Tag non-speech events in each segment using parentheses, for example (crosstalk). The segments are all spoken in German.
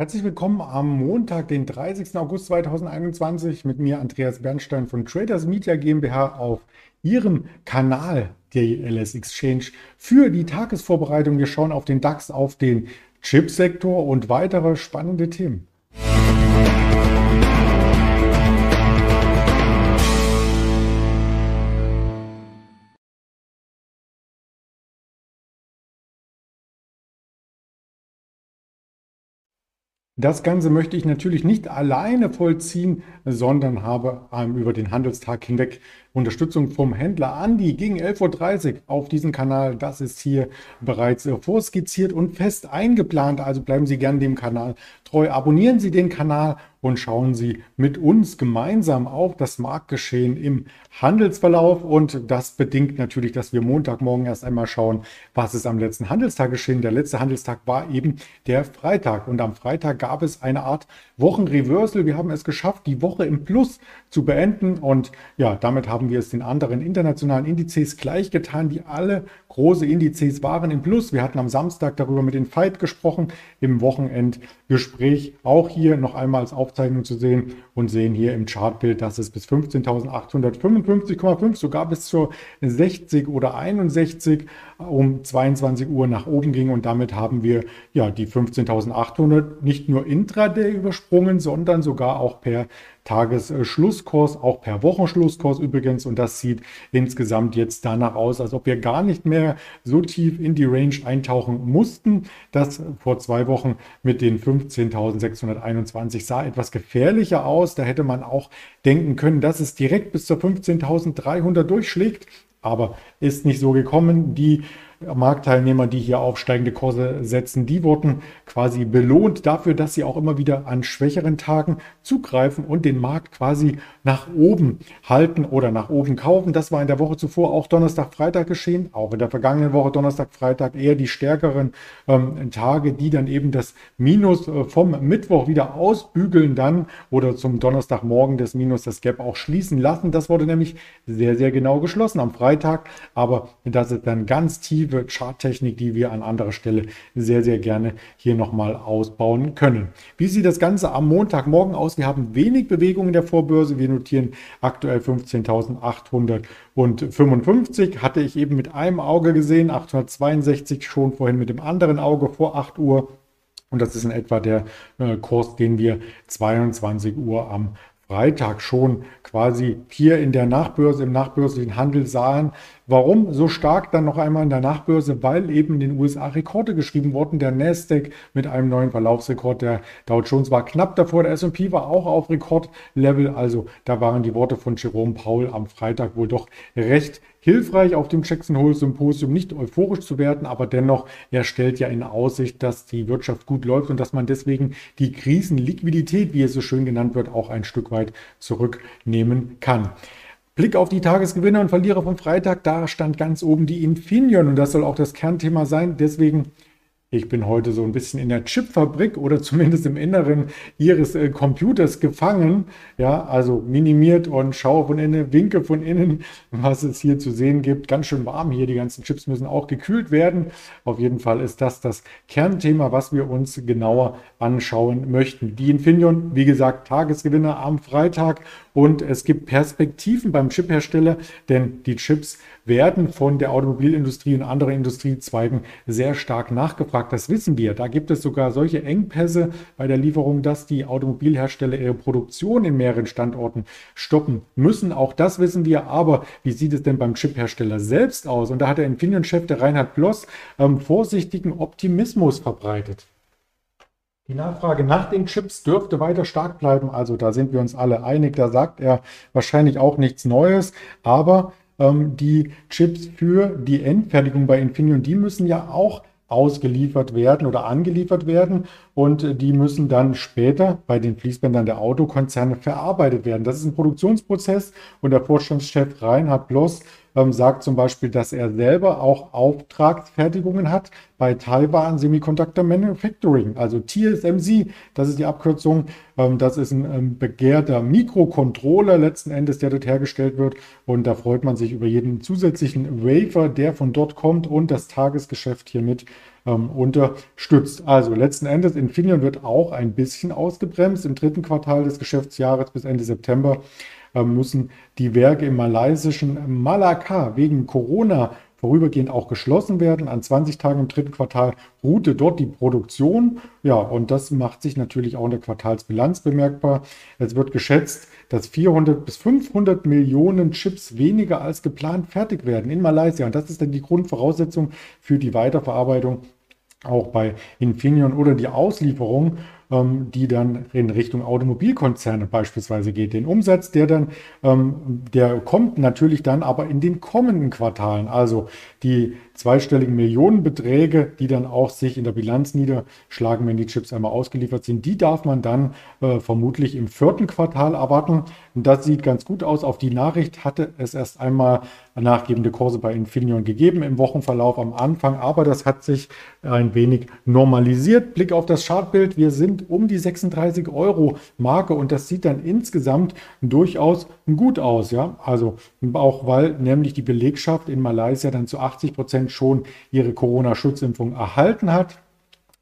Herzlich willkommen am Montag, den 30. August 2021 mit mir Andreas Bernstein von Traders Media GmbH auf Ihrem Kanal der LS Exchange für die Tagesvorbereitung. Wir schauen auf den DAX, auf den Chipsektor und weitere spannende Themen. Das Ganze möchte ich natürlich nicht alleine vollziehen, sondern habe über den Handelstag hinweg Unterstützung vom Händler Andi gegen 11.30 Uhr auf diesem Kanal. Das ist hier bereits äh, vorskizziert und fest eingeplant. Also bleiben Sie gerne dem Kanal treu. Abonnieren Sie den Kanal und schauen Sie mit uns gemeinsam auf das Marktgeschehen im Handelsverlauf. Und das bedingt natürlich, dass wir Montagmorgen erst einmal schauen, was ist am letzten Handelstag geschehen. Der letzte Handelstag war eben der Freitag. Und am Freitag gab es eine Art Wochenreversal. Wir haben es geschafft, die Woche im Plus zu beenden. Und ja, damit haben wir es den anderen internationalen Indizes gleichgetan, die alle große Indizes waren im Plus. Wir hatten am Samstag darüber mit den Fight gesprochen, im Wochenendgespräch auch hier noch einmal als Aufzeichnung zu sehen und sehen hier im Chartbild, dass es bis 15.855,5, sogar bis zur 60 oder 61 um 22 Uhr nach oben ging und damit haben wir ja die 15.800 nicht nur intraday übersprungen, sondern sogar auch per Tagesschlusskurs, auch per Wochenschlusskurs übrigens. Und das sieht insgesamt jetzt danach aus, als ob wir gar nicht mehr so tief in die Range eintauchen mussten. Das vor zwei Wochen mit den 15.621 sah etwas gefährlicher aus. Da hätte man auch denken können, dass es direkt bis zur 15.300 durchschlägt. Aber ist nicht so gekommen. Die Marktteilnehmer, die hier aufsteigende Kurse setzen, die wurden quasi belohnt dafür, dass sie auch immer wieder an schwächeren Tagen zugreifen und den Markt quasi nach oben halten oder nach oben kaufen. Das war in der Woche zuvor auch Donnerstag, Freitag geschehen, auch in der vergangenen Woche Donnerstag, Freitag eher die stärkeren ähm, Tage, die dann eben das Minus äh, vom Mittwoch wieder ausbügeln dann oder zum Donnerstagmorgen das Minus, das Gap auch schließen lassen. Das wurde nämlich sehr, sehr genau geschlossen am Freitag, aber das ist dann ganz tief massive Charttechnik, die wir an anderer Stelle sehr, sehr gerne hier nochmal ausbauen können. Wie sieht das Ganze am Montagmorgen aus? Wir haben wenig Bewegung in der Vorbörse. Wir notieren aktuell 15.855. Hatte ich eben mit einem Auge gesehen, 862 schon vorhin mit dem anderen Auge vor 8 Uhr. Und das ist in etwa der äh, Kurs, den wir 22 Uhr am Freitag schon quasi hier in der Nachbörse, im nachbörslichen Handel sahen. Warum so stark dann noch einmal in der Nachbörse? Weil eben in den USA Rekorde geschrieben wurden. Der Nasdaq mit einem neuen Verlaufsrekord, der Dow Jones war knapp davor, der S&P war auch auf Rekordlevel. Also da waren die Worte von Jerome Paul am Freitag wohl doch recht hilfreich auf dem Jackson Hole Symposium, nicht euphorisch zu werden, aber dennoch, er stellt ja in Aussicht, dass die Wirtschaft gut läuft und dass man deswegen die Krisenliquidität, wie es so schön genannt wird, auch ein Stück weit zurücknehmen kann. Blick auf die Tagesgewinner und Verlierer vom Freitag, da stand ganz oben die Infineon und das soll auch das Kernthema sein. Deswegen ich bin heute so ein bisschen in der Chipfabrik oder zumindest im Inneren Ihres äh, Computers gefangen. Ja, also minimiert und schaue von innen, winke von innen, (laughs) was es hier zu sehen gibt. Ganz schön warm hier. Die ganzen Chips müssen auch gekühlt werden. Auf jeden Fall ist das das Kernthema, was wir uns genauer anschauen möchten. Die Infineon, wie gesagt, Tagesgewinner am Freitag und es gibt Perspektiven beim Chiphersteller, denn die Chips werden von der Automobilindustrie und anderen Industriezweigen sehr stark nachgefragt. Das wissen wir. Da gibt es sogar solche Engpässe bei der Lieferung, dass die Automobilhersteller ihre Produktion in mehreren Standorten stoppen müssen. Auch das wissen wir. Aber wie sieht es denn beim Chiphersteller selbst aus? Und da hat der Infineon-Chef, der Reinhard Bloss, ähm, vorsichtigen Optimismus verbreitet. Die Nachfrage nach den Chips dürfte weiter stark bleiben. Also da sind wir uns alle einig. Da sagt er wahrscheinlich auch nichts Neues. Aber ähm, die Chips für die Endfertigung bei Infineon, die müssen ja auch ausgeliefert werden oder angeliefert werden und die müssen dann später bei den Fließbändern der Autokonzerne verarbeitet werden. Das ist ein Produktionsprozess und der Vorstandschef Reinhard Bloss ähm, sagt zum Beispiel, dass er selber auch Auftragsfertigungen hat bei Taiwan Semiconductor Manufacturing, also TSMC. Das ist die Abkürzung. Ähm, das ist ein ähm, begehrter Mikrocontroller letzten Endes, der dort hergestellt wird. Und da freut man sich über jeden zusätzlichen Wafer, der von dort kommt und das Tagesgeschäft hiermit ähm, unterstützt. Also letzten Endes, Infineon wird auch ein bisschen ausgebremst. Im dritten Quartal des Geschäftsjahres bis Ende September müssen die Werke im malaysischen Malakka wegen Corona vorübergehend auch geschlossen werden. An 20 Tagen im dritten Quartal ruhte dort die Produktion. Ja, und das macht sich natürlich auch in der Quartalsbilanz bemerkbar. Es wird geschätzt, dass 400 bis 500 Millionen Chips weniger als geplant fertig werden in Malaysia. Und das ist dann die Grundvoraussetzung für die Weiterverarbeitung auch bei Infineon oder die Auslieferung ähm, die dann in Richtung Automobilkonzerne beispielsweise geht. Den Umsatz, der dann, ähm, der kommt natürlich dann aber in den kommenden Quartalen. Also die zweistelligen Millionenbeträge, die dann auch sich in der Bilanz niederschlagen, wenn die Chips einmal ausgeliefert sind, die darf man dann äh, vermutlich im vierten Quartal erwarten. Und das sieht ganz gut aus. Auf die Nachricht hatte es erst einmal nachgebende Kurse bei Infineon gegeben im Wochenverlauf am Anfang, aber das hat sich ein wenig normalisiert. Blick auf das Chartbild. Wir sind um die 36 Euro Marke und das sieht dann insgesamt durchaus gut aus. Ja, also auch weil nämlich die Belegschaft in Malaysia dann zu 80 Prozent schon ihre Corona-Schutzimpfung erhalten hat.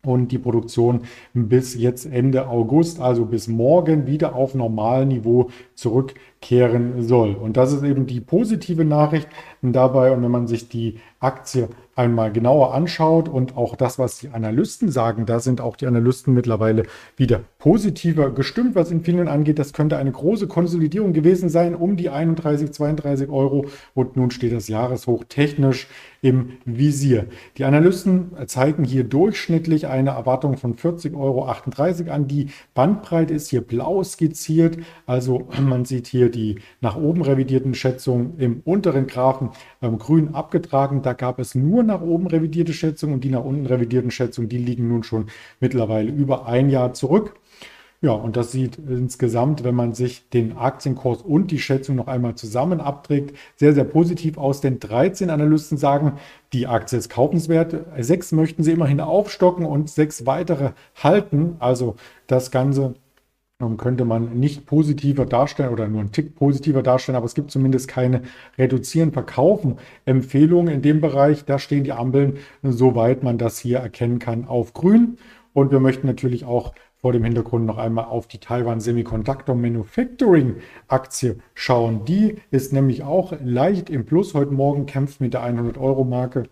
Und die Produktion bis jetzt Ende August, also bis morgen, wieder auf Normalniveau zurückkehren soll. Und das ist eben die positive Nachricht dabei. Und wenn man sich die Aktie einmal genauer anschaut und auch das, was die Analysten sagen, da sind auch die Analysten mittlerweile wieder positiver gestimmt, was Infineon angeht. Das könnte eine große Konsolidierung gewesen sein um die 31, 32 Euro und nun steht das Jahreshoch technisch im Visier. Die Analysten zeigen hier durchschnittlich eine Erwartung von 40,38 Euro an. Die Bandbreite ist hier blau skizziert, also man sieht hier die nach oben revidierten Schätzungen im unteren Graphen ähm, grün abgetragen. Da gab es nur nach oben revidierte Schätzungen und die nach unten revidierten Schätzungen, die liegen nun schon mittlerweile über ein Jahr zurück. Ja, und das sieht insgesamt, wenn man sich den Aktienkurs und die Schätzung noch einmal zusammen abträgt, sehr, sehr positiv aus. Denn 13 Analysten sagen, die Aktie ist kaufenswert. Sechs möchten sie immerhin aufstocken und sechs weitere halten. Also das Ganze könnte man nicht positiver darstellen oder nur einen Tick positiver darstellen, aber es gibt zumindest keine reduzieren, verkaufen Empfehlungen in dem Bereich. Da stehen die Ampeln, soweit man das hier erkennen kann, auf grün. Und wir möchten natürlich auch vor dem Hintergrund noch einmal auf die Taiwan Semiconductor Manufacturing Aktie schauen. Die ist nämlich auch leicht im Plus. Heute Morgen kämpft mit der 100 Euro Marke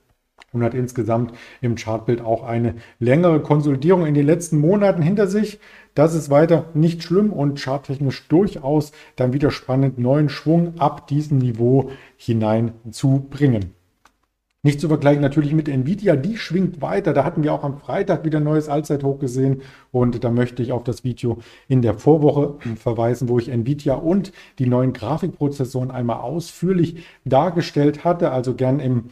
und hat insgesamt im Chartbild auch eine längere Konsolidierung in den letzten Monaten hinter sich. Das ist weiter nicht schlimm und charttechnisch durchaus dann wieder spannend, neuen Schwung ab diesem Niveau hinein zu bringen. Nicht zu vergleichen natürlich mit Nvidia, die schwingt weiter. Da hatten wir auch am Freitag wieder ein neues Allzeithoch gesehen und da möchte ich auf das Video in der Vorwoche verweisen, wo ich Nvidia und die neuen Grafikprozessoren einmal ausführlich dargestellt hatte. Also gern im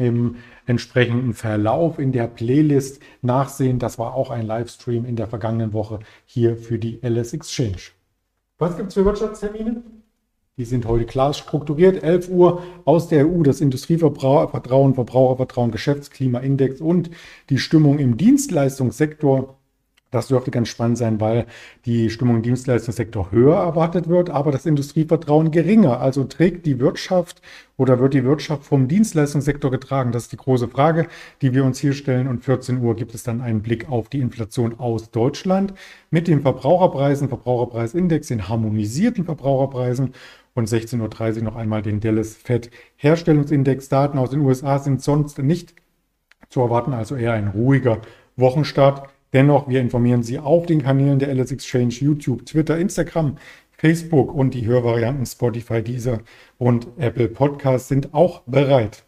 im entsprechenden Verlauf in der Playlist nachsehen. Das war auch ein Livestream in der vergangenen Woche hier für die LS Exchange. Was gibt es für Wirtschaftstermine? Die sind heute klar strukturiert. 11 Uhr aus der EU das Industrievertrauen, Verbrauchervertrauen, Geschäftsklimaindex und die Stimmung im Dienstleistungssektor das dürfte ganz spannend sein, weil die Stimmung im Dienstleistungssektor höher erwartet wird, aber das Industrievertrauen geringer. Also trägt die Wirtschaft oder wird die Wirtschaft vom Dienstleistungssektor getragen? Das ist die große Frage, die wir uns hier stellen. Und 14 Uhr gibt es dann einen Blick auf die Inflation aus Deutschland mit den Verbraucherpreisen, Verbraucherpreisindex, den harmonisierten Verbraucherpreisen und 16.30 Uhr noch einmal den Dallas Fed Herstellungsindex. Daten aus den USA sind sonst nicht zu erwarten, also eher ein ruhiger Wochenstart. Dennoch, wir informieren Sie auf den Kanälen der LS Exchange, YouTube, Twitter, Instagram, Facebook und die Hörvarianten Spotify, Deezer und Apple Podcasts sind auch bereit.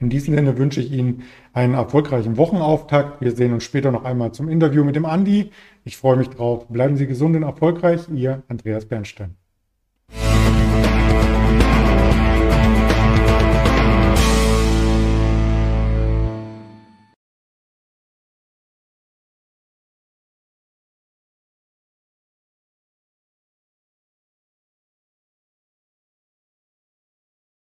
In diesem Sinne wünsche ich Ihnen einen erfolgreichen Wochenauftakt. Wir sehen uns später noch einmal zum Interview mit dem Andi. Ich freue mich drauf. Bleiben Sie gesund und erfolgreich. Ihr Andreas Bernstein.